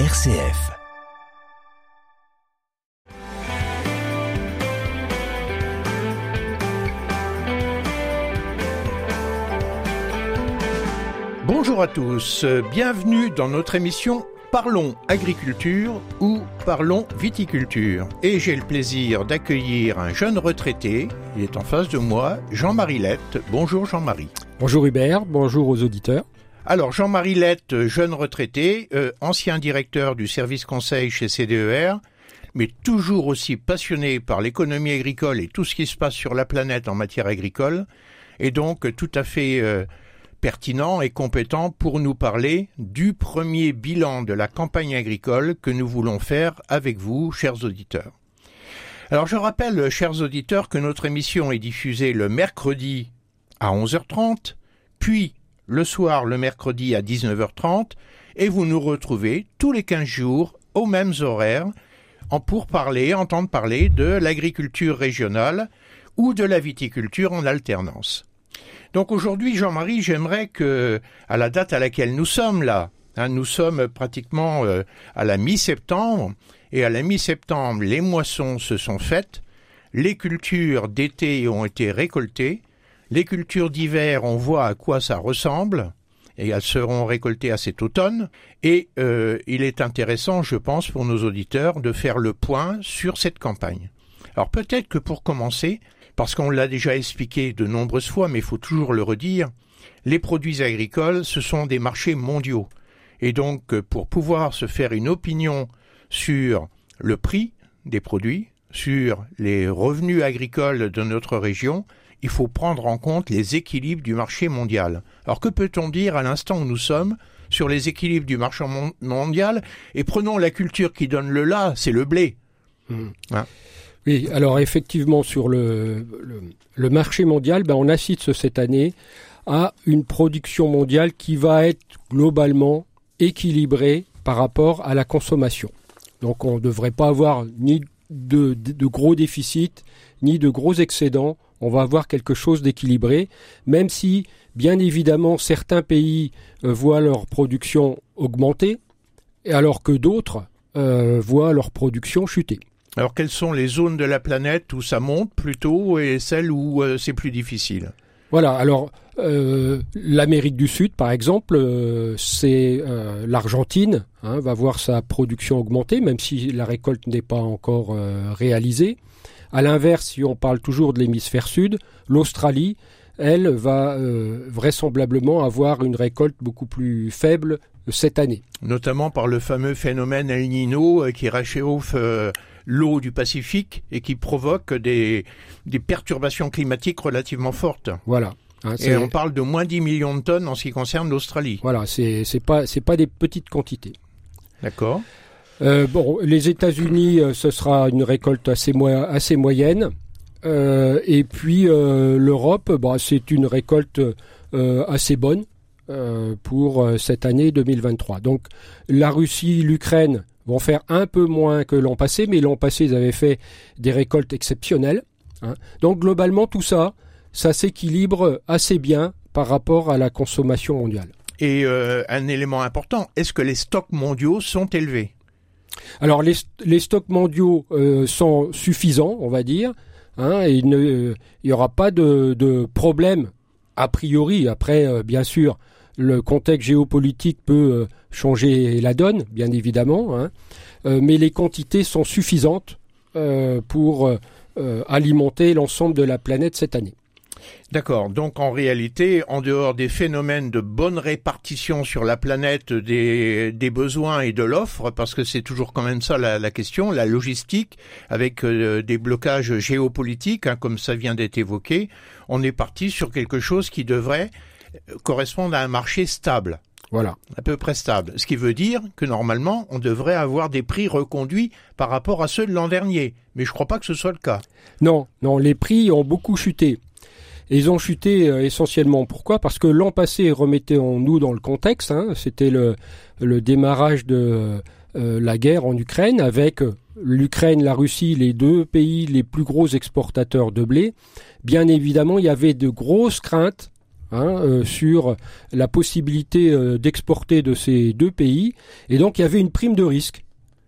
RCF. Bonjour à tous, bienvenue dans notre émission Parlons agriculture ou Parlons viticulture. Et j'ai le plaisir d'accueillir un jeune retraité, il est en face de moi, Jean-Marie Lette. Bonjour Jean-Marie. Bonjour Hubert, bonjour aux auditeurs. Alors Jean-Marie Lette, jeune retraité, euh, ancien directeur du service conseil chez CDER, mais toujours aussi passionné par l'économie agricole et tout ce qui se passe sur la planète en matière agricole, et donc tout à fait euh, pertinent et compétent pour nous parler du premier bilan de la campagne agricole que nous voulons faire avec vous, chers auditeurs. Alors je rappelle, chers auditeurs, que notre émission est diffusée le mercredi à 11h30, puis le soir le mercredi à 19h30 et vous nous retrouvez tous les 15 jours aux mêmes horaires pour parler, entendre parler de l'agriculture régionale ou de la viticulture en alternance. Donc aujourd'hui, Jean-Marie, j'aimerais que, à la date à laquelle nous sommes là, hein, nous sommes pratiquement euh, à la mi-septembre, et à la mi-septembre, les moissons se sont faites, les cultures d'été ont été récoltées, les cultures d'hiver, on voit à quoi ça ressemble, et elles seront récoltées à cet automne. Et euh, il est intéressant, je pense, pour nos auditeurs de faire le point sur cette campagne. Alors peut-être que pour commencer, parce qu'on l'a déjà expliqué de nombreuses fois, mais il faut toujours le redire, les produits agricoles, ce sont des marchés mondiaux. Et donc, pour pouvoir se faire une opinion sur le prix des produits, sur les revenus agricoles de notre région, il faut prendre en compte les équilibres du marché mondial. Alors que peut-on dire à l'instant où nous sommes sur les équilibres du marché mondial? Et prenons la culture qui donne le là, c'est le blé. Hmm. Hein? Oui, alors effectivement sur le, le, marché mondial, ben on assiste cette année à une production mondiale qui va être globalement équilibrée par rapport à la consommation. Donc on ne devrait pas avoir ni de, de, gros déficits, ni de gros excédents on va avoir quelque chose d'équilibré, même si, bien évidemment, certains pays euh, voient leur production augmenter, alors que d'autres euh, voient leur production chuter. Alors quelles sont les zones de la planète où ça monte plutôt et celles où euh, c'est plus difficile? Voilà, alors l'Amérique du Sud, par exemple, c'est l'Argentine, hein, va voir sa production augmenter, même si la récolte n'est pas encore réalisée. À l'inverse, si on parle toujours de l'hémisphère sud, l'Australie, elle, va euh, vraisemblablement avoir une récolte beaucoup plus faible euh, cette année. Notamment par le fameux phénomène El Nino euh, qui réchauffe l'eau du Pacifique et qui provoque des, perturbations climatiques relativement fortes. Voilà. Hein, et on parle de moins 10 millions de tonnes en ce qui concerne l'Australie. Voilà, c'est pas pas des petites quantités. D'accord. Euh, bon, les États-Unis, euh, ce sera une récolte assez, moyenne. Euh, et puis l'Europe, bah, c'est une récolte assez bonne pour cette année 2023. Donc la Russie, l'Ukraine vont faire un peu moins que l'an passé, mais l'an passé, ils avaient fait des récoltes exceptionnelles. Hein. Donc globalement, tout ça, ça s'équilibre assez bien par rapport à la consommation mondiale. Et un élément important, est-ce que les stocks mondiaux sont élevés? Alors les, stocks mondiaux euh, sont suffisants, on va dire. Hein, et il n'y aura pas de, problème a priori. Après, euh, bien sûr, le contexte géopolitique peut euh, changer la donne, bien évidemment. Hein. mais les quantités sont suffisantes pour alimenter l'ensemble de la planète cette année. D'accord. Donc en réalité, en dehors des phénomènes de bonne répartition sur la planète des, besoins et de l'offre, parce que c'est toujours quand même ça la, question, la logistique, avec euh, des blocages géopolitiques, hein, comme ça vient d'être évoqué, on est parti sur quelque chose qui devrait correspondre à un marché stable. Voilà. À peu près stable. Ce qui veut dire que normalement, on devrait avoir des prix reconduits par rapport à ceux de l'an dernier. Mais je ne crois pas que ce soit le cas. Non, non, les prix ont beaucoup chuté ils ont chuté euh, essentiellement. Pourquoi? Parce que l'an passé, remettez-nous dans le contexte, hein, c'était le, démarrage de euh, la guerre en Ukraine avec l'Ukraine, la Russie, les deux pays les plus gros exportateurs de blé. Bien évidemment, il y avait de grosses craintes hein, sur la possibilité d'exporter de ces deux pays. Et donc il y avait une prime de risque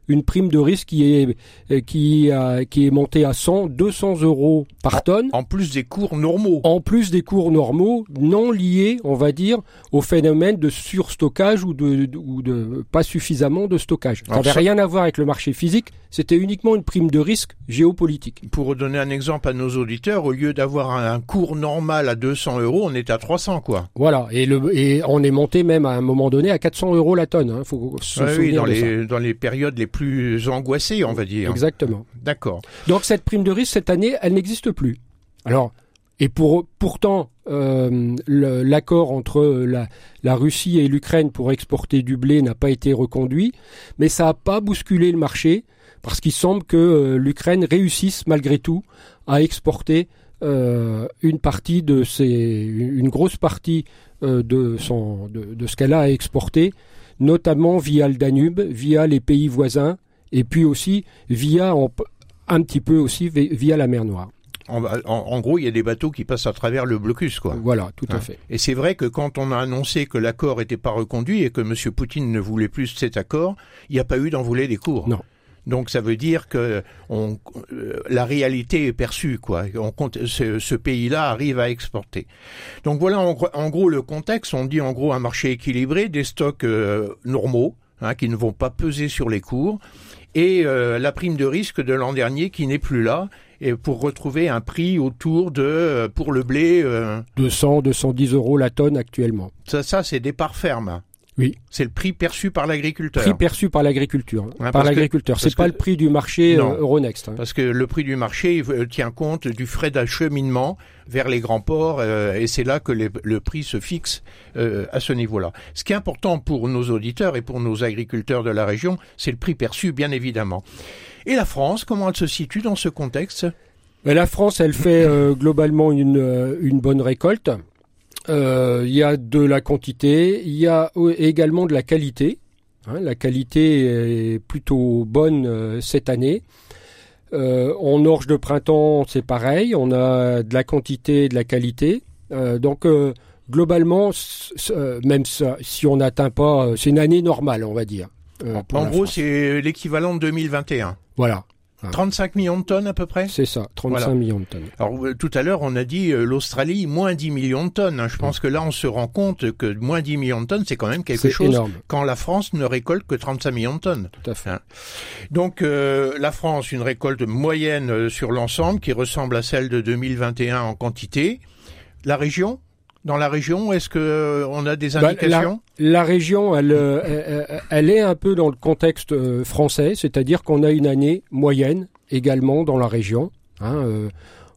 une prime de risque qui est euh, qui a, qui est montée à 100 200 euros par tonne. en plus des cours normaux. En plus des cours normaux non liés on va dire au phénomène de surstockage ou de, ou de pas suffisamment de stockage. Ça n'avait rien à voir avec le marché physique. C'était uniquement une prime de risque géopolitique. Pour donner un exemple à nos auditeurs au lieu d'avoir un cours normal à 200 euros on est à 300 quoi. Voilà. Et le et on est monté même à un moment donné à 400 euros la tonne hein. faut se oui, dans les dans les périodes les plus angoissé, on va dire. Exactement. D'accord. Donc cette prime de risque cette année, elle n'existe plus. Alors, et pour pourtant, euh, l'accord entre la, la, Russie et l'Ukraine pour exporter du blé n'a pas été reconduit, mais ça n'a pas bousculé le marché parce qu'il semble que euh, l'Ukraine réussisse malgré tout à exporter euh, une partie de ses, une grosse partie de son, de, de ce qu'elle a à exporter, notamment via le Danube, via les pays voisins, et puis aussi via un petit peu aussi via la mer Noire. En, gros, il y a des bateaux qui passent à travers le blocus, quoi. Voilà, tout à hein. fait. Et c'est vrai que quand on a annoncé que l'accord n'était pas reconduit et que M. Poutine ne voulait plus cet accord, il n'y a pas eu d'envolée des cours. Non. Donc ça veut dire que on, euh, la réalité est perçue, quoi. On compte, ce, ce pays-là arrive à exporter. Donc voilà en, gros le contexte. On dit en gros un marché équilibré, des stocks euh, normaux, hein, qui ne vont pas peser sur les cours, et euh, la prime de risque de l'an dernier qui n'est plus là, et pour retrouver un prix autour de, pour le blé... 200, 210 euros la tonne actuellement. Ça, ça c'est des parts fermes. Oui. C'est le prix perçu par l'agriculteur. Prix perçu par l'agriculture. Hein, par l'agriculteur. C'est pas le prix du marché euh, Euronext. Hein. Parce que le prix du marché euh, tient compte du frais d'acheminement vers les grands ports euh, et c'est là que le prix se fixe à ce niveau-là. Ce qui est important pour nos auditeurs et pour nos agriculteurs de la région, c'est le prix perçu, bien évidemment. Et la France, comment elle se situe dans ce contexte? Ben, La France, elle fait globalement une, une bonne récolte. Euh, il y a de la quantité, il y a également de la qualité. Hein, la qualité est plutôt bonne euh, cette année. Euh, en orge de printemps, c'est pareil, on a de la quantité et de la qualité. donc globalement, même si on n'atteint pas, c'est une année normale, on va dire. en gros, c'est l'équivalent de 2021. Voilà. 35 millions de tonnes à peu près C'est ça, 35 millions de tonnes. Alors euh, tout à l'heure on a dit euh, l'Australie moins 10 millions de tonnes. Hein. Je pense que là on se rend compte que moins 10 millions de tonnes c'est quand même quelque chose énorme. quand la France ne récolte que 35 millions de tonnes. Tout à fait. Hein. Donc euh, la France une récolte moyenne sur l'ensemble qui ressemble à celle de 2021 en quantité. La région dans la région Est-ce que euh, on a des bah, indications? la, région, euh, elle, elle, est un peu dans le contexte euh, français, c'est-à-dire qu'on a une année moyenne également dans la région. Hein,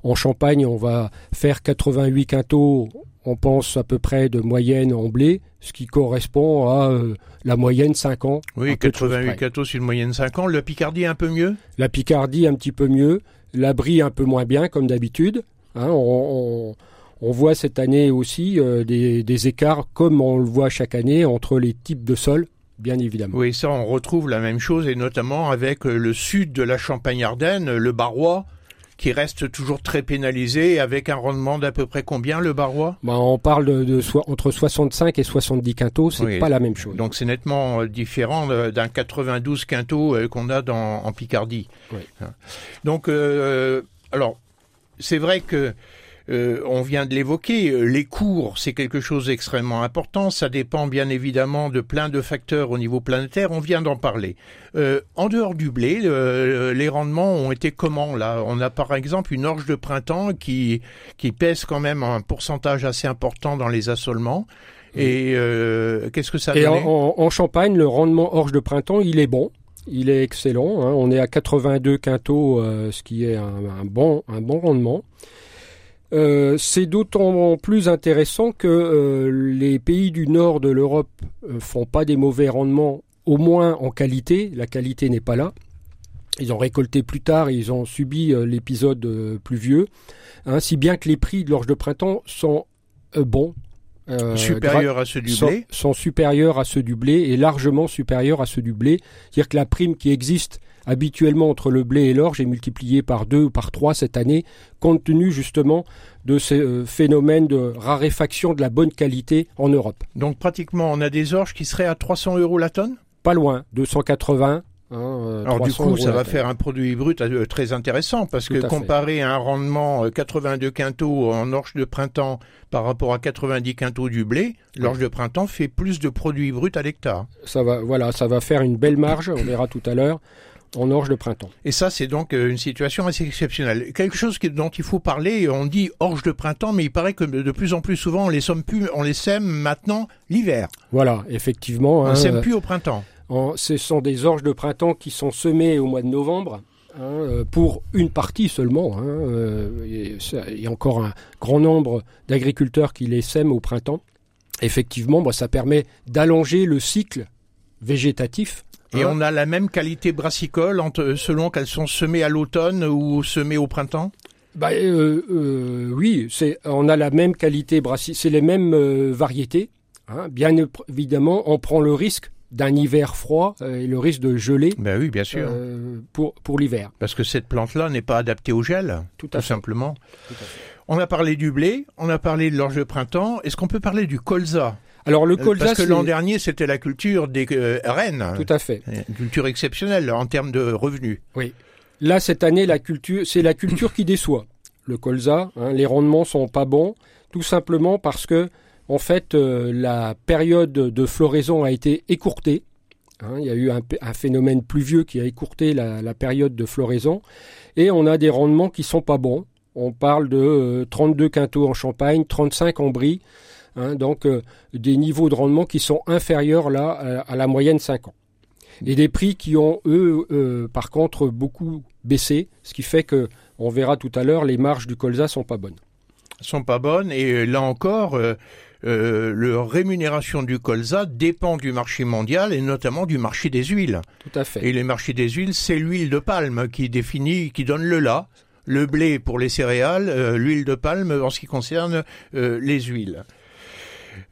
en Champagne, on va faire 88 quintaux, on pense à peu près de moyenne en blé, ce qui correspond à la moyenne 5 ans. Oui, 88 quintaux sur une moyenne 5 ans. La Picardie un peu mieux? La Picardie un petit peu mieux. La Brie un peu moins bien, comme d'habitude. Hein, on, on voit cette année aussi euh, des, écarts, comme on le voit chaque année, entre les types de sols, bien évidemment. Oui, ça, on retrouve la même chose, et notamment avec euh, le sud de la Champagne-Ardenne, le Barrois, qui reste toujours très pénalisé, avec un rendement d'à peu près combien, le Barrois? Bah, On parle de, entre 65 et 70 quintaux, c'est pas la même chose. Donc c'est nettement euh, différent d'un 92 quintaux qu'on a dans, en Picardie. Hein. Donc, alors, c'est vrai que euh, on vient de l'évoquer, euh, les cours, c'est quelque chose d'extrêmement important. Ça dépend bien évidemment de plein de facteurs au niveau planétaire. On vient d'en parler. Euh, en dehors du blé, les rendements ont été comment là? On a par exemple une orge de printemps qui qui pèse quand même un pourcentage assez important dans les assolements. Et qu'est-ce que ça Et en, Champagne, le rendement orge de printemps, il est bon. Il est excellent. Hein. On est à 82 quintaux, ce qui est un, bon, un bon rendement. Euh, c'est d'autant plus intéressant que euh, les pays du nord de l'Europe euh, font pas des mauvais rendements, au moins en qualité. La qualité n'est pas là. Ils ont récolté plus tard, ils ont subi l'épisode pluvieux, hein, si bien que les prix de l'orge de printemps sont bons. Euh, supérieurs à ceux du blé sont, supérieurs à ceux du blé et largement supérieurs à ceux du blé. C'est-à-dire que la prime qui existe habituellement entre le blé et l'orge est multipliée par deux ou par trois cette année, compte tenu justement de ces euh, phénomènes de raréfaction de la bonne qualité en Europe. Donc pratiquement on a des orges qui seraient à 300 euros la tonne? Pas loin, 280, Hein, euh, Alors du coup, ça va faire un produit brut euh, très intéressant parce que comparer un rendement 82 euh, quintaux en orge de printemps par rapport à 90 quintaux du blé, l'orge de printemps fait plus de produits bruts à l'hectare. Ça va, voilà, ça va faire une belle marge. On verra tout à l'heure en orge de printemps. Et ça, c'est donc une situation assez exceptionnelle. Quelque chose dont il faut parler, on dit orge de printemps, mais il paraît que de plus en plus souvent, on les, sème, plus, on les sème maintenant l'hiver. Voilà, effectivement. On ne hein, sème plus au printemps ce sont des orges de printemps qui sont semées au mois de novembre. Hein, euh, pour une partie seulement. Hein, euh, il y a encore un grand nombre d'agriculteurs qui les sèment au printemps. Effectivement, ça permet d'allonger le cycle végétatif. Et hein. on a la même qualité brassicole selon qu'elles sont semées à l'automne ou semées au printemps? Bah, euh, Oui, on a la même qualité brassicole, c'est les mêmes variétés. bien évidemment, on prend le risque d'un hiver froid euh, et le risque de geler ben oui, bien sûr. Euh, pour, pour l'hiver. Parce que cette plante-là n'est pas adaptée au gel, tout, simplement. On a parlé du blé, on a parlé de l'orge de printemps. Est-ce qu'on peut parler du colza? Alors le colza, parce que l'an dernier c'était la culture des euh, rennes. Tout à fait. Une culture exceptionnelle en termes de revenus. Oui. Là cette année la culture, c'est la culture qui déçoit. Le colza, hein, les rendements sont pas bons, tout simplement parce que en fait, euh, la période de floraison a été écourtée. Hein, il y a eu un, phénomène pluvieux qui a écourté la, période de floraison. Et on a des rendements qui sont pas bons. On parle de 32 euh, quintaux en Champagne, 35 en Brie. Hein, donc euh, des niveaux de rendement qui sont inférieurs là à, la moyenne 5 ans. Et des prix qui ont, eux, par contre, beaucoup baissé, ce qui fait que, on verra tout à l'heure, les marges du colza sont pas bonnes. Sont pas bonnes, et là encore, euh, la rémunération du colza dépend du marché mondial et notamment du marché des huiles. Tout à fait. Et les marchés des huiles, c'est l'huile de palme qui définit, qui donne le là, le blé pour les céréales, euh, l'huile de palme en ce qui concerne euh, les huiles.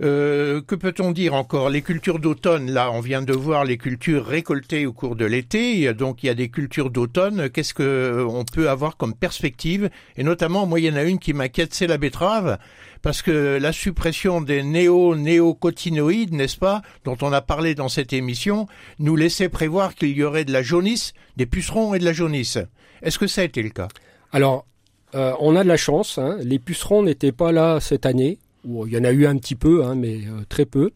Euh, que peut-on dire encore? Les cultures d'automne, là, on vient de voir les cultures récoltées au cours de l'été, donc il y a des cultures d'automne. Qu'est-ce que on peut avoir comme perspective? Et notamment, moi, il y en a une qui m'inquiète, c'est la betterave, parce que la suppression des néo-néocotinoïdes, n'est-ce pas, dont on a parlé dans cette émission, nous laissait prévoir qu'il y aurait de la jaunisse, des pucerons et de la jaunisse. Est-ce que ça a été le cas? Alors, euh, on a de la chance. Hein. Les pucerons n'étaient pas là cette année il y en a eu un petit peu, hein, mais euh, très peu.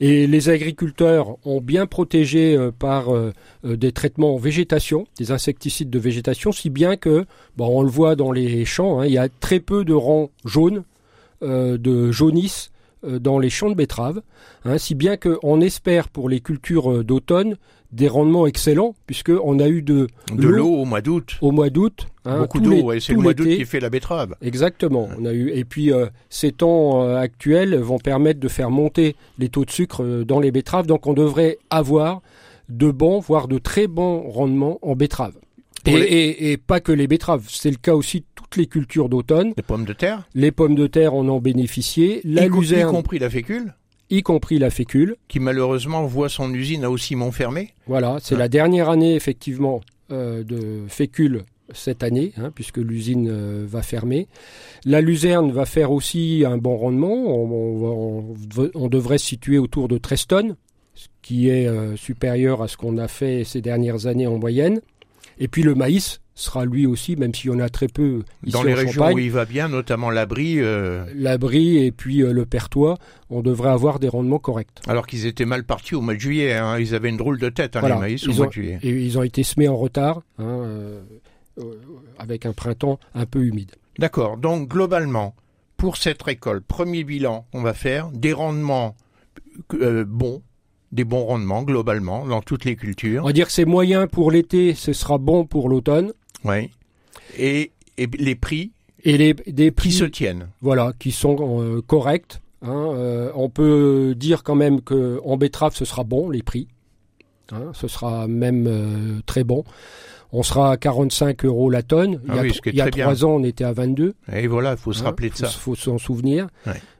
Et les agriculteurs ont bien protégé euh, par euh, des traitements en végétation, des insecticides de végétation, si bien que, on le voit dans les champs, hein, il y a très peu de rangs jaunes, de jaunisse dans les champs de betteraves, hein, si bien qu'on espère pour les cultures d'automne des rendements excellents, puisqu'on a eu de, de l'eau au mois d'août. Au mois d'août. Hein, Beaucoup d'eau, c'est le mois d'août qui fait la betterave. Exactement. On a eu, et puis euh, ces temps euh, actuels vont permettre de faire monter les taux de sucre euh, dans les betteraves, donc on devrait avoir de bons, voire de très bons rendements en betterave. Et, et, pas que les betteraves, c'est le cas aussi de toutes les cultures d'automne. Les pommes de terre Les pommes de terre en ont bénéficié. La y, luzerne, y compris la fécule y compris la fécule. Qui malheureusement voit son usine à Haussymont fermée. Voilà, c'est la dernière année effectivement euh, de fécule cette année, hein, puisque l'usine euh, va fermer. La luzerne va faire aussi un bon rendement. On, devrait se situer autour de 13 tonnes, ce qui est euh, supérieur à ce qu'on a fait ces dernières années en moyenne. Et puis le maïs sera lui aussi, même s'il y en a très peu ici Dans les régions où il va bien, notamment l'abri. Euh... L'abri et puis euh, le Pertois, on devrait avoir des rendements corrects. Alors qu'ils étaient mal partis au mois de juillet, hein. ils avaient une drôle de tête, hein, les maïs, au mois de juillet. Et ils ont été semés en retard, hein, euh, avec un printemps un peu humide. D'accord, donc globalement, pour cette récolte, premier bilan qu'on va faire, des rendements bons, des bons rendements globalement dans toutes les cultures. On va dire que c'est moyen pour l'été, ce sera bon pour l'automne. Oui. Et, les prix Et les des prix qui se tiennent. Voilà, qui sont euh, corrects. Hein, euh, on peut dire quand même que en betterave ce sera bon les prix. Hein, ce sera même euh, très bon. On sera à 45 euros la tonne. Ah il y a, trois ans, on était à 22. Et voilà, il faut se rappeler de ça. Il faut s'en souvenir.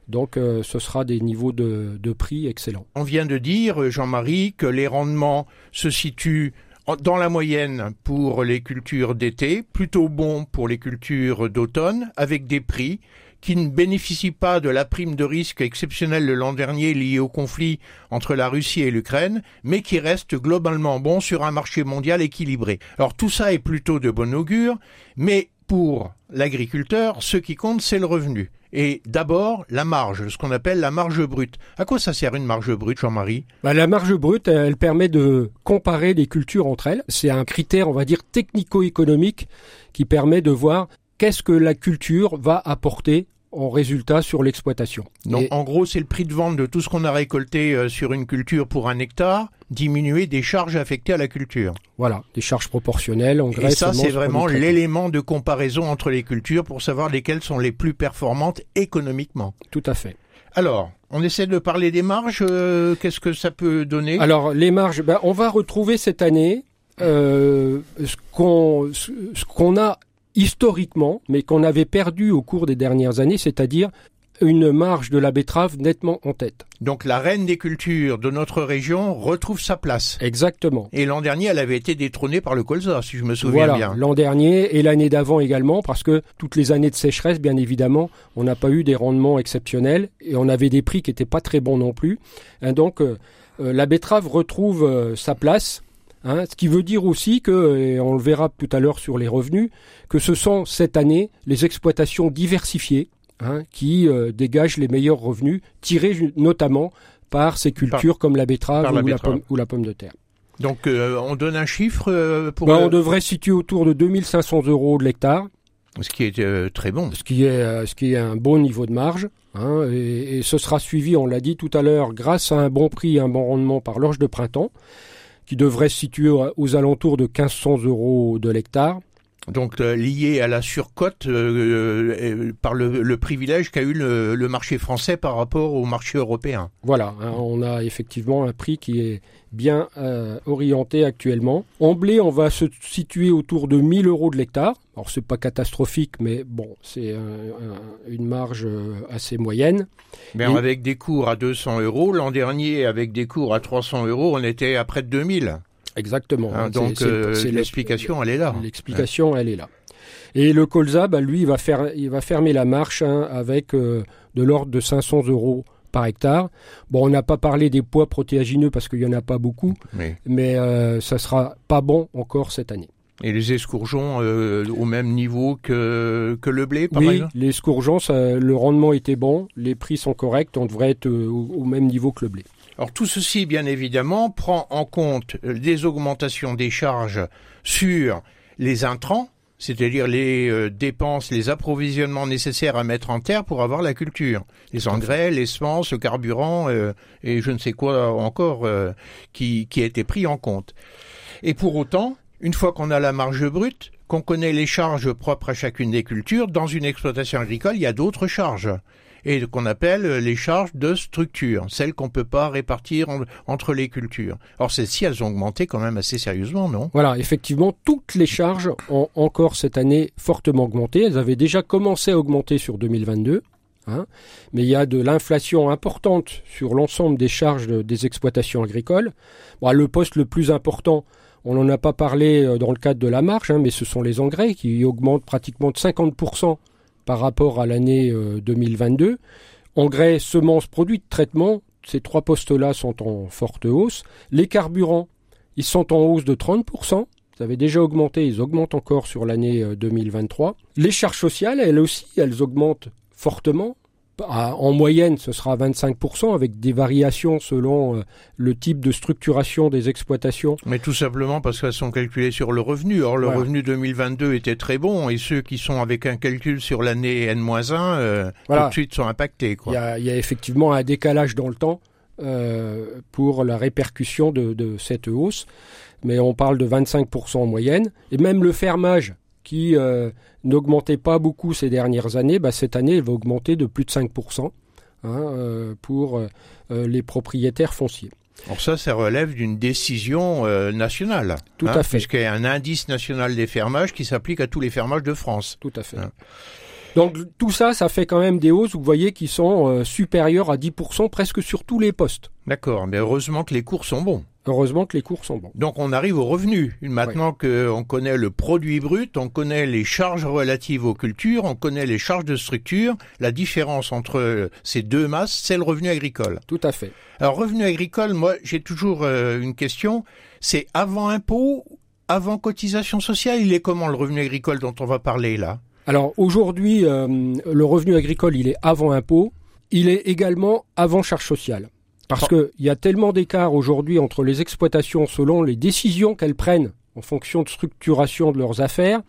Donc euh, ce sera des niveaux de, prix excellents. On vient de dire, Jean-Marie, que les rendements se situent dans la moyenne pour les cultures d'été, plutôt bons pour les cultures d'automne, avec des prix qui ne bénéficient pas de la prime de risque exceptionnelle de l'an dernier liée au conflit entre la Russie et l'Ukraine, mais qui restent globalement bons sur un marché mondial équilibré. Alors tout ça est plutôt de bon augure, mais pour l'agriculteur, ce qui compte, c'est le revenu. Et d'abord, la marge, ce qu'on appelle la marge brute. À quoi ça sert une marge brute, Jean-Marie? Bah, La marge brute, elle permet de comparer les cultures entre elles. C'est un critère, on va dire, technico-économique qui permet de voir qu'est-ce que la culture va apporter en résultat sur l'exploitation. Donc en gros, c'est le prix de vente de tout ce qu'on a récolté euh, sur une culture pour un hectare, diminuer des charges affectées à la culture. Voilà, des charges proportionnelles, Et ça, c'est vraiment l'élément de comparaison entre les cultures pour savoir lesquelles sont les plus performantes économiquement. Tout à fait. Alors, on essaie de parler des marges. Euh, qu'est-ce que ça peut donner? Alors, les marges, ben, on va retrouver cette année euh, ce qu'on ce qu'on a historiquement, mais qu'on avait perdu au cours des dernières années, c'est-à-dire une marge de la betterave nettement en tête. Donc la reine des cultures de notre région retrouve sa place. Exactement. Et l'an dernier, elle avait été détrônée par le colza, si je me souviens voilà, bien. L'an dernier et l'année d'avant également, parce que toutes les années de sécheresse, bien évidemment, on n'a pas eu des rendements exceptionnels et on avait des prix qui n'étaient pas très bons non plus. donc euh, euh, la betterave retrouve euh, sa place Hein, ce qui veut dire aussi que, et on le verra tout à l'heure sur les revenus, que ce sont cette année les exploitations diversifiées hein, qui euh, dégagent les meilleurs revenus, tirés notamment par ces cultures comme la betterave, ou, La pomme, de terre. Donc euh, on donne un chiffre euh, pour... Ben, on devrait situer autour de 2500 euros de l'hectare. Ce qui est très bon. Ce qui est, ce qui est un bon niveau de marge. Hein, et, et, ce sera suivi, on l'a dit tout à l'heure, grâce à un bon prix et un bon rendement par l'orge de printemps qui devrait se situer aux alentours de 1500 euros de l'hectare. Donc euh, lié à la surcote euh, euh, par le, privilège qu'a eu le, marché français par rapport au marché européen. Voilà, hein, on a effectivement un prix qui est bien orienté actuellement. En blé, on va se situer autour de 1000 euros de l'hectare. Alors c'est pas catastrophique, mais bon, c'est une marge assez moyenne. Mais avec des cours à 200 euros, l'an dernier avec des cours à 300 euros, on était à près de 2000. Exactement. Hein, donc euh, l'explication, elle est là. L'explication, elle est là. Et le colza, bah, lui, il va, faire, il va fermer la marche hein, avec euh, de l'ordre de 500 euros par hectare. Bon, on n'a pas parlé des poids protéagineux parce qu'il n'y en a pas beaucoup, mais euh, ça sera pas bon encore cette année. Et les escourgeons au même niveau que, que le blé, par oui, les escourgeons, le rendement était bon, les prix sont corrects, on devrait être au même niveau que le blé. Alors tout ceci, bien évidemment, prend en compte les augmentations des charges sur les intrants, c'est-à-dire les euh, dépenses, les approvisionnements nécessaires à mettre en terre pour avoir la culture. Les engrais, les semences, le carburant euh, et je ne sais quoi encore euh, qui, qui a été pris en compte. Et pour autant, une fois qu'on a la marge brute, qu'on connaît les charges propres à chacune des cultures, dans une exploitation agricole, il y a d'autres charges et qu'on appelle les charges de structure, celles qu'on ne peut pas répartir entre les cultures. Or, celles-ci, elles ont augmenté quand même assez sérieusement, non? Voilà, effectivement, toutes les charges ont encore cette année fortement augmenté. Elles avaient déjà commencé à augmenter sur 2022. Hein, mais il y a de l'inflation importante sur l'ensemble des charges des exploitations agricoles. le poste le plus important, on n'en a pas parlé euh, dans le cadre de la marge, hein, mais ce sont les engrais qui augmentent pratiquement de 50% par rapport à l'année 2022. Euh, Engrais, semences, produits de traitement, ces trois postes-là sont en forte hausse. Les carburants, ils sont en hausse de 30%. Ils avaient déjà augmenté, ils augmentent encore sur l'année 2023. Euh, Les charges sociales, elles aussi, elles augmentent fortement en moyenne, ce sera 25%, avec des variations selon euh, le type de structuration des exploitations. Mais tout simplement parce qu'elles sont calculées sur le revenu. Or, le revenu 2022 était très bon, et ceux qui sont avec un calcul sur l'année N-1, euh, tout de suite sont impactés. Il, y a, effectivement un décalage dans le temps euh, pour la répercussion de, de cette hausse, mais on parle de 25% en moyenne, et même le fermage qui euh, n'augmentait pas beaucoup ces dernières années, bah, cette année, elle va augmenter de plus de 5% hein, euh, pour euh, les propriétaires fonciers. Alors ça, ça relève d'une décision nationale. Tout hein, à fait. Puisqu'il y a un indice national des fermages qui s'applique à tous les fermages de France. Tout à fait. Hein. Donc tout ça, ça fait quand même des hausses, vous voyez, qui sont euh, supérieures à 10% presque sur tous les postes. D'accord, mais heureusement que les cours sont bons. Heureusement que les cours sont bons. Donc on arrive aux revenus. Maintenant qu'on connaît le produit brut, on connaît les charges relatives aux cultures, on connaît les charges de structure, la différence entre ces deux masses, c'est le revenu agricole. Tout à fait. Alors revenu agricole, moi j'ai toujours euh, une question, c'est avant impôt, avant cotisation sociale, il est comment le revenu agricole dont on va parler là? Alors aujourd'hui, euh, le revenu agricole, il est avant impôt, il est également avant charge sociale. Parce qu'il y a tellement d'écart aujourd'hui entre les exploitations selon les décisions qu'elles prennent en fonction de structuration de leurs affaires,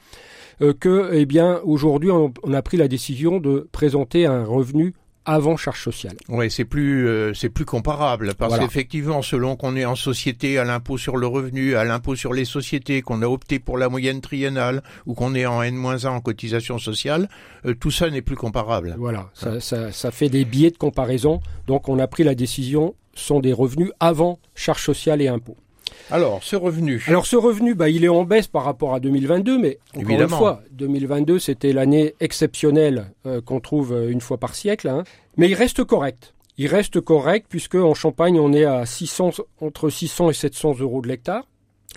euh, que, eh bien, aujourd'hui, on, a pris la décision de présenter un revenu avant charge sociale. Oui, c'est plus euh, c'est plus comparable parce qu'effectivement, selon qu'on est en société à l'impôt sur le revenu, à l'impôt sur les sociétés, qu'on a opté pour la moyenne triennale ou qu'on est en N-1 en cotisation sociale, euh, tout ça n'est plus comparable. Voilà, ça, ça, ça fait des biais de comparaison. Donc, on a pris la décision sont des revenus avant charge sociale et impôts. Alors, ce revenu. Alors, ce revenu, bah, il est en baisse par rapport à 2022, mais encore une fois, 2022, c'était l'année exceptionnelle euh, qu'on trouve euh, une fois par siècle. Hein. Mais il reste correct. Il reste correct puisque en Champagne, on est à 600, entre 600 et 700 euros de l'hectare.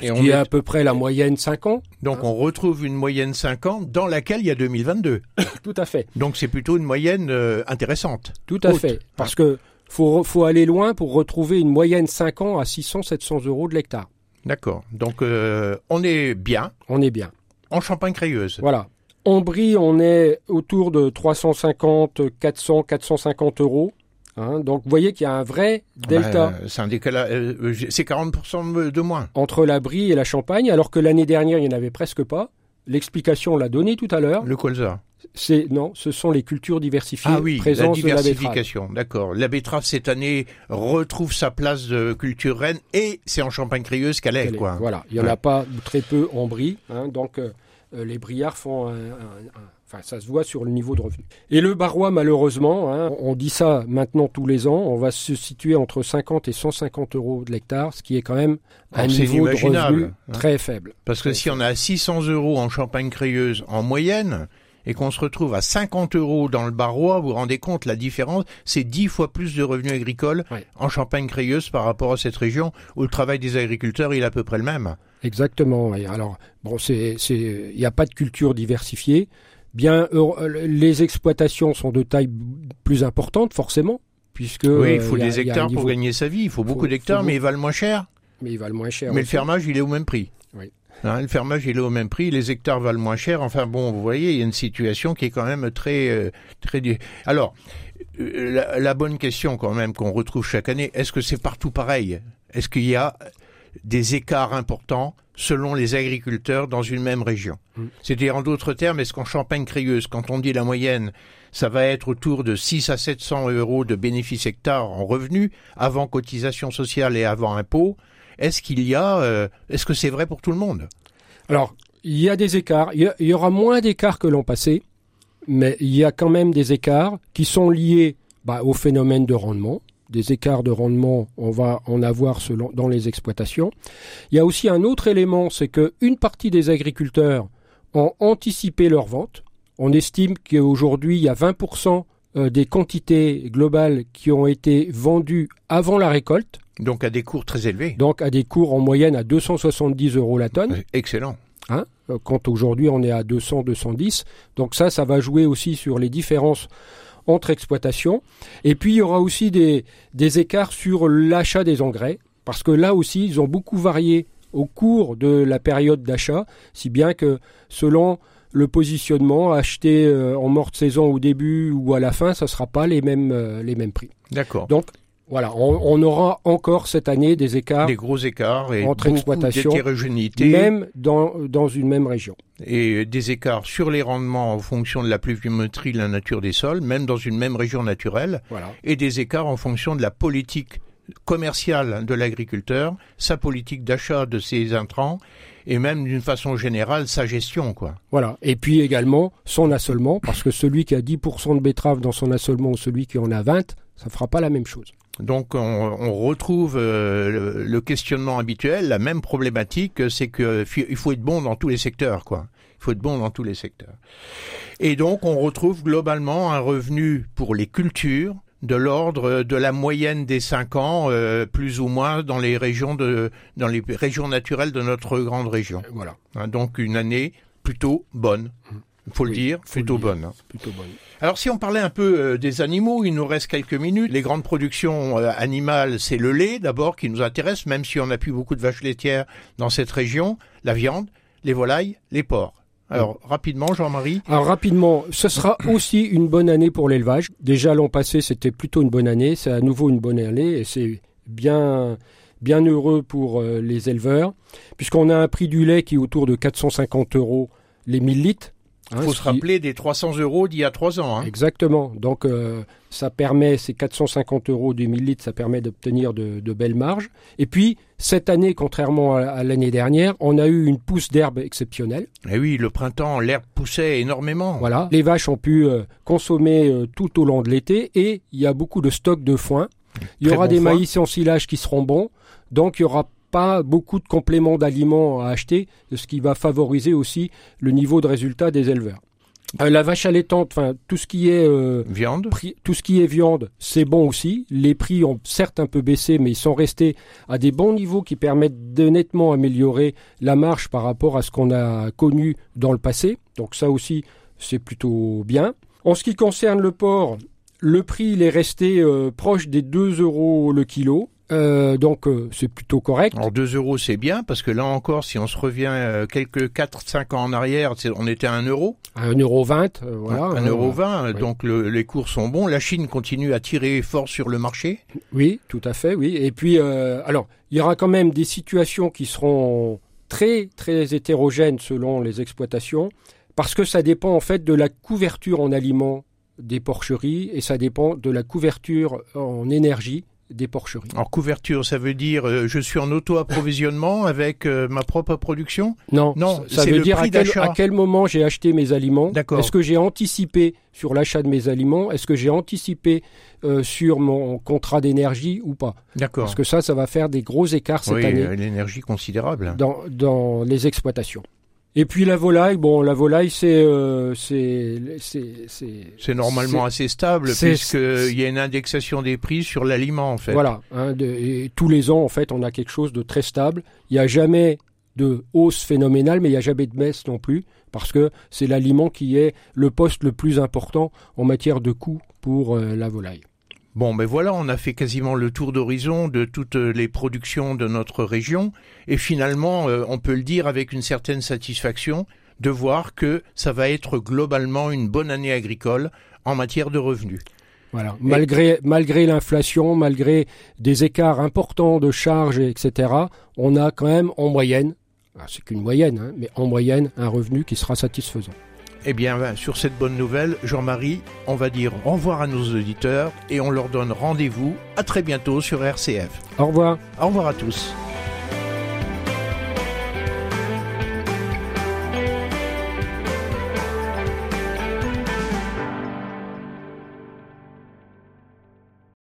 Et ce on qui est à peu près la moyenne 5 ans. Donc on retrouve une moyenne 5 ans dans laquelle il y a 2022. Tout à fait. Donc c'est plutôt une moyenne euh, intéressante. Tout à fait. Parce que faut, faut aller loin pour retrouver une moyenne 5 ans à 600-700 euros de l'hectare. D'accord. Donc euh, on est bien. On est bien. En Champagne-Crayeuse. Voilà. En Brie, on est autour de 350, 400, 450 euros. Hein. donc vous voyez qu'il y a un vrai delta. c'est un décalage, euh, c'est 40% de moins. Entre la Brie et la Champagne, alors que l'année dernière, il n'y en avait presque pas. L'explication, on l'a donné tout à l'heure. Le colza c'est non, ce sont les cultures diversifiées. Ah oui, la diversification, d'accord. La betterave cette année retrouve sa place de culture reine et c'est en Champagne-Crieuse qu'elle est, quoi. Voilà, il y en a pas très peu en Brie, hein, donc euh, euh, les briards font un, Enfin, ça se voit sur le niveau de revenu. Et le Barrois, malheureusement, hein, on dit ça maintenant tous les ans, on va se situer entre 50 et 150 euros de l'hectare, ce qui est quand même un niveau de revenu hein. très faible. Parce que si on a 600 euros en Champagne-Crieuse en moyenne, et qu'on se retrouve à 50 euros dans le Barrois, vous vous rendez compte la différence C'est 10 fois plus de revenus agricoles en Champagne-Crayeuse par rapport à cette région où le travail des agriculteurs est à peu près le même. Exactement. Et alors, bon, c'est, il n'y a pas de culture diversifiée. Bien, les exploitations sont de taille plus importante, forcément, puisque. Oui, il faut des hectares pour gagner sa vie. Il faut beaucoup d'hectares, mais ils valent moins cher. Mais ils valent moins cher. Mais le fermage, il est au même prix. Hein, le fermage, il est au même prix, les hectares valent moins cher. Enfin bon, vous voyez, il y a une situation qui est quand même très... Euh, très... Alors, euh, la, bonne question quand même qu'on retrouve chaque année, est-ce que c'est partout pareil? Est-ce qu'il y a des écarts importants selon les agriculteurs dans une même région? Mm. C'est-à-dire, en d'autres termes, est-ce qu'en Champagne-Crieuse, quand on dit la moyenne, ça va être autour de 6 à 700 euros de bénéfices hectares en revenus, avant cotisation sociale et avant impôt est-ce qu'il y a, euh, est-ce que c'est vrai pour tout le monde? Alors, il y a des écarts. Il y, aura moins d'écarts que l'an passé, mais il y a quand même des écarts qui sont liés bah, au phénomène de rendement. Des écarts de rendement, on va en avoir dans les exploitations. Il y a aussi un autre élément, c'est qu'une partie des agriculteurs ont anticipé leur vente. On estime qu'aujourd'hui, il y a 20% euh, des quantités globales qui ont été vendues avant la récolte. Donc à des cours très élevés. Donc à des cours en moyenne à 270 euros la tonne. Excellent. Hein euh, quand aujourd'hui on est à 200, 210. Donc ça, ça va jouer aussi sur les différences entre exploitations. Et puis il y aura aussi des, des écarts sur l'achat des engrais, parce que là aussi, ils ont beaucoup varié au cours de la période d'achat, si bien que selon le positionnement acheté euh, en morte saison au début ou à la fin, ça ne sera pas les mêmes, euh, les mêmes prix. D'accord. Donc, voilà, on, aura encore cette année des écarts. Des gros écarts et entre exploitations. Même dans, dans une même région. Et des écarts sur les rendements en fonction de la pluviométrie, de la nature des sols, même dans une même région naturelle. Voilà. Et des écarts en fonction de la politique commerciale de l'agriculteur, sa politique d'achat de ses intrants et même d'une façon générale sa gestion quoi. Voilà, et puis également son assolement parce que celui qui a 10% de betterave dans son assolement ou celui qui en a 20, ça fera pas la même chose. Donc on, retrouve euh, le, questionnement habituel, la même problématique, c'est qu'il faut être bon dans tous les secteurs quoi. faut être bon dans tous les secteurs. Et donc, on retrouve globalement un revenu pour les cultures de l'ordre de la moyenne des cinq ans, euh, plus ou moins dans les régions de, dans les régions naturelles de notre grande région. Voilà. Hein, donc une année plutôt bonne. Il faut le dire, plutôt bonne. Hein. Plutôt bonne. Alors si on parlait un peu euh, des animaux, il nous reste quelques minutes. Les grandes productions euh, animales, c'est le lait d'abord qui nous intéresse, même si on n'a plus beaucoup de vaches laitières dans cette région, la viande, les volailles, les porcs. Alors rapidement, Jean-Marie. Alors rapidement, ce sera aussi une bonne année pour l'élevage. Déjà l'an passé, c'était plutôt une bonne année. C'est à nouveau une bonne année et c'est bien bien heureux pour euh, les éleveurs, puisqu'on a un prix du lait qui est autour de 450 euros les 1000 litres. Il hein, faut se rappeler des 300 euros d'il y a trois ans. Hein. Exactement. Donc, euh, ça permet, ces 450 euros du 1000 litres, ça permet d'obtenir de, belles marges. Et puis, cette année, contrairement à, l'année dernière, on a eu une pousse d'herbe exceptionnelle. Et eh oui, le printemps, l'herbe poussait énormément. Voilà. Les vaches ont pu euh, consommer euh, tout au long de l'été et il y a beaucoup de stocks de foin. Il y aura des maïs en silage qui seront bons. Donc, il y aura pas beaucoup de compléments d'aliments à acheter, ce qui va favoriser aussi le niveau de résultat des éleveurs. Euh, la vache allaitante, enfin tout ce qui est euh, viande, tout ce qui est viande, c'est bon aussi. Les prix ont certes un peu baissé, mais ils sont restés à des bons niveaux qui permettent de nettement améliorer la marge par rapport à ce qu'on a connu dans le passé. Donc ça aussi, c'est plutôt bien. En ce qui concerne le porc, le prix il est resté euh, proche des 2 euros le kilo. Euh, donc euh, c'est plutôt correct. Alors 2 euros c'est bien parce que là encore si on se revient euh, quelques 4-5 ans en arrière on était à 1 euro. À 1 euro 20 voilà. 1 euro 20 donc les cours sont bons. La Chine continue à tirer fort sur le marché. Oui tout à fait oui et puis alors il y aura quand même des situations qui seront très très hétérogènes selon les exploitations parce que ça dépend en fait de la couverture en aliments des porcheries et ça dépend de la couverture en énergie des porcheries. En couverture, ça veut dire euh, je suis en auto-approvisionnement avec euh, ma propre production Non, non ça veut dire à quel, à quel, moment j'ai acheté mes aliments. Est-ce que j'ai anticipé sur l'achat de mes aliments? Est-ce que j'ai anticipé euh, sur mon contrat d'énergie ou pas? D'accord. Parce que ça, ça va faire des gros écarts cette oui, année. l'énergie considérable. Dans, dans les exploitations. Et puis la volaille, bon, la volaille, c'est euh, c'est c'est normalement assez stable puisqu'il y a une indexation des prix sur l'aliment en fait. Voilà, hein, et tous les ans en fait, on a quelque chose de très stable. Il n'y a jamais de hausse phénoménale, mais il n'y a jamais de baisse non plus parce que c'est l'aliment qui est le poste le plus important en matière de coût pour euh, la volaille. Bon, mais voilà, on a fait quasiment le tour d'horizon de toutes les productions de notre région, et finalement, euh, on peut le dire avec une certaine satisfaction de voir que ça va être globalement une bonne année agricole en matière de revenus. Voilà. Malgré, malgré l'inflation, malgré des écarts importants de charges, etc., on a quand même en moyenne, ah, c'est qu'une moyenne, hein, mais en moyenne, un revenu qui sera satisfaisant. Eh bien, sur cette bonne nouvelle, Jean-Marie, on va dire au revoir à nos auditeurs et on leur donne rendez-vous à très bientôt sur RCF. Au revoir. Au revoir à tous.